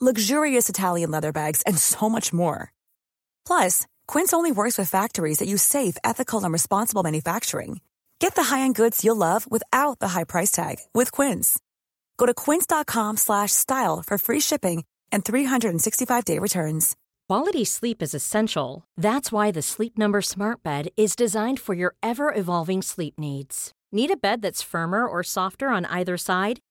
luxurious Italian leather bags, and so much more. Plus, Quince only works with factories that use safe, ethical, and responsible manufacturing. Get the high-end goods you'll love without the high price tag with Quince. Go to quince.com/style for free shipping and 365-day returns. Quality sleep is essential. That's why the Sleep Number Smart Bed is designed for your ever-evolving sleep needs. Need a bed that's firmer or softer on either side?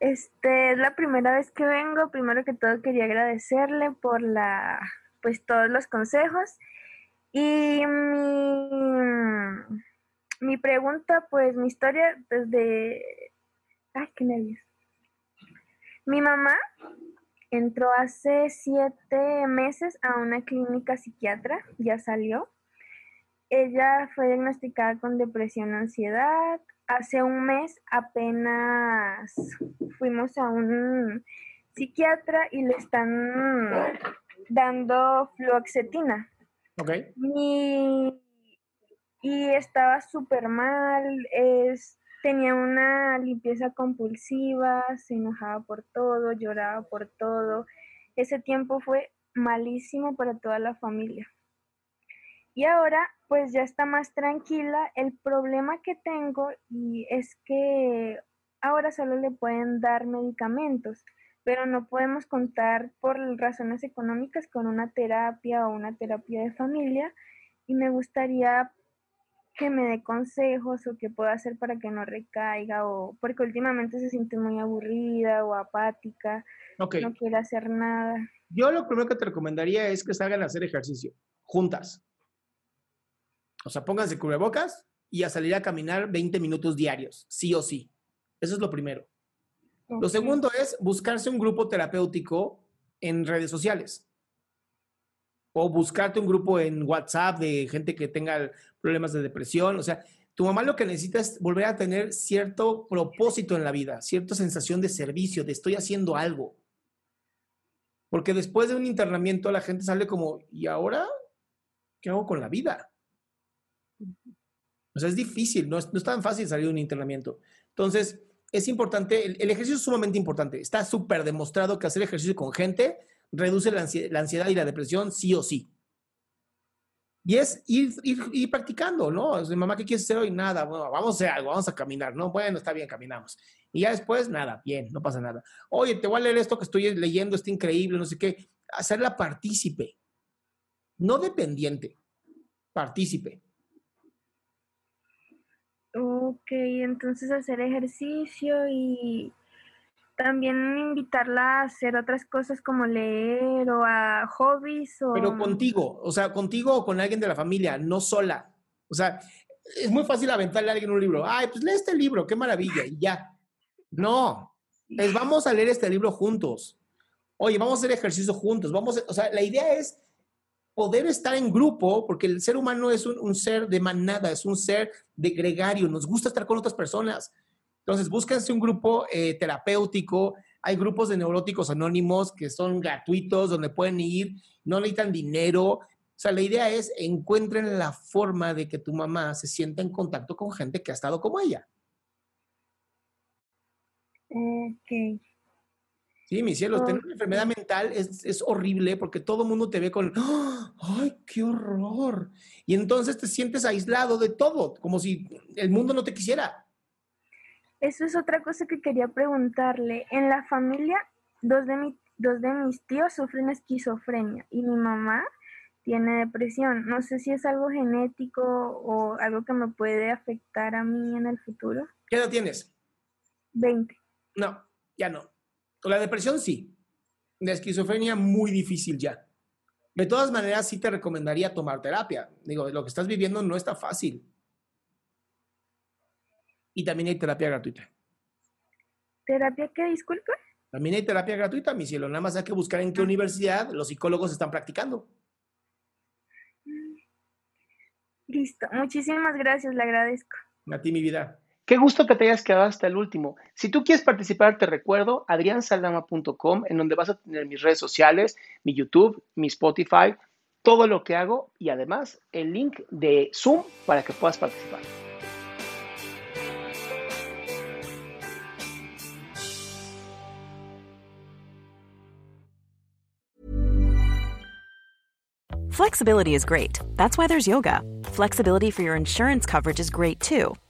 Este es la primera vez que vengo. Primero que todo quería agradecerle por la, pues todos los consejos. Y mi, mi pregunta, pues mi historia desde... Ay, qué nervios. Mi mamá entró hace siete meses a una clínica psiquiatra, ya salió. Ella fue diagnosticada con depresión, ansiedad. Hace un mes apenas fuimos a un psiquiatra y le están dando fluoxetina. Ok. Y, y estaba súper mal, es, tenía una limpieza compulsiva, se enojaba por todo, lloraba por todo. Ese tiempo fue malísimo para toda la familia. Y ahora pues ya está más tranquila. El problema que tengo y es que ahora solo le pueden dar medicamentos, pero no podemos contar por razones económicas con una terapia o una terapia de familia y me gustaría que me dé consejos o qué puedo hacer para que no recaiga o porque últimamente se siente muy aburrida o apática, no quiere hacer nada. Yo lo primero que te recomendaría es que salgan a hacer ejercicio juntas. O sea, pónganse cubrebocas y a salir a caminar 20 minutos diarios, sí o sí. Eso es lo primero. Lo segundo es buscarse un grupo terapéutico en redes sociales. O buscarte un grupo en WhatsApp de gente que tenga problemas de depresión. O sea, tu mamá lo que necesita es volver a tener cierto propósito en la vida, cierta sensación de servicio, de estoy haciendo algo. Porque después de un internamiento la gente sale como, ¿y ahora qué hago con la vida? O sea, es difícil, no es, no es tan fácil salir de un internamiento. Entonces, es importante, el, ejercicio es sumamente importante. Está súper demostrado que hacer ejercicio con gente reduce la, ansie- la ansiedad y la depresión sí o sí. Y es ir, ir, practicando, ¿no? Mamá, ¿qué quieres hacer hoy? Nada, bueno, vamos a hacer algo, vamos a caminar, ¿no? Bueno, está bien, caminamos. Y ya después, nada, bien, no pasa nada. Oye, te voy a leer esto que estoy leyendo, está increíble, no sé qué. Hacerla partícipe, no dependiente, partícipe. Ok, entonces hacer ejercicio y también invitarla a hacer otras cosas como leer o a hobbies o... Pero contigo, o sea, contigo o con alguien de la familia, no sola. O sea, es muy fácil aventarle a alguien un libro. Ay, pues lee este libro, qué maravilla, y ya. No, es vamos a leer este libro juntos. Oye, vamos a hacer ejercicio juntos. Vamos, a- o sea, la idea es poder estar en grupo, porque el ser humano es un, ser de manada, es un ser de gregario, nos gusta estar con otras personas. Entonces, búsquense un grupo eh, terapéutico. Hay grupos de neuróticos anónimos que son gratuitos, donde pueden ir, no necesitan dinero. O sea, la idea es encuentren la forma de que tu mamá se sienta en contacto con gente que ha estado como ella. Ok. Sí, mi cielo, tener Ok. una enfermedad mental es, es horrible porque todo el mundo te ve con, ¡Ah! ¡ay, qué horror! Y entonces te sientes aislado de todo, como si el mundo no te quisiera. Eso es otra cosa que quería preguntarle. En la familia, dos de, mi- dos de mis tíos sufren esquizofrenia y mi mamá tiene depresión. No sé si es algo genético o algo que me puede afectar a mí en el futuro. ¿Qué edad tienes? 20. No, ya no. La depresión sí. La esquizofrenia muy difícil ya. De todas maneras, sí te recomendaría tomar terapia. Digo, lo que estás viviendo no está fácil. Y también hay terapia gratuita. ¿Terapia qué? Disculpa. También hay terapia gratuita, mi cielo. Nada más hay que buscar en qué universidad los psicólogos están practicando. Listo. Muchísimas gracias, le agradezco. A ti, mi vida. Qué gusto que te hayas quedado hasta el último. Si tú quieres participar, te recuerdo adriansaldama.com, en donde vas a tener mis redes sociales, mi YouTube, mi Spotify, todo lo que hago y además el link de Zoom para que puedas participar. Flexibility is great. That's why there's yoga. Flexibility for your insurance coverage is great too.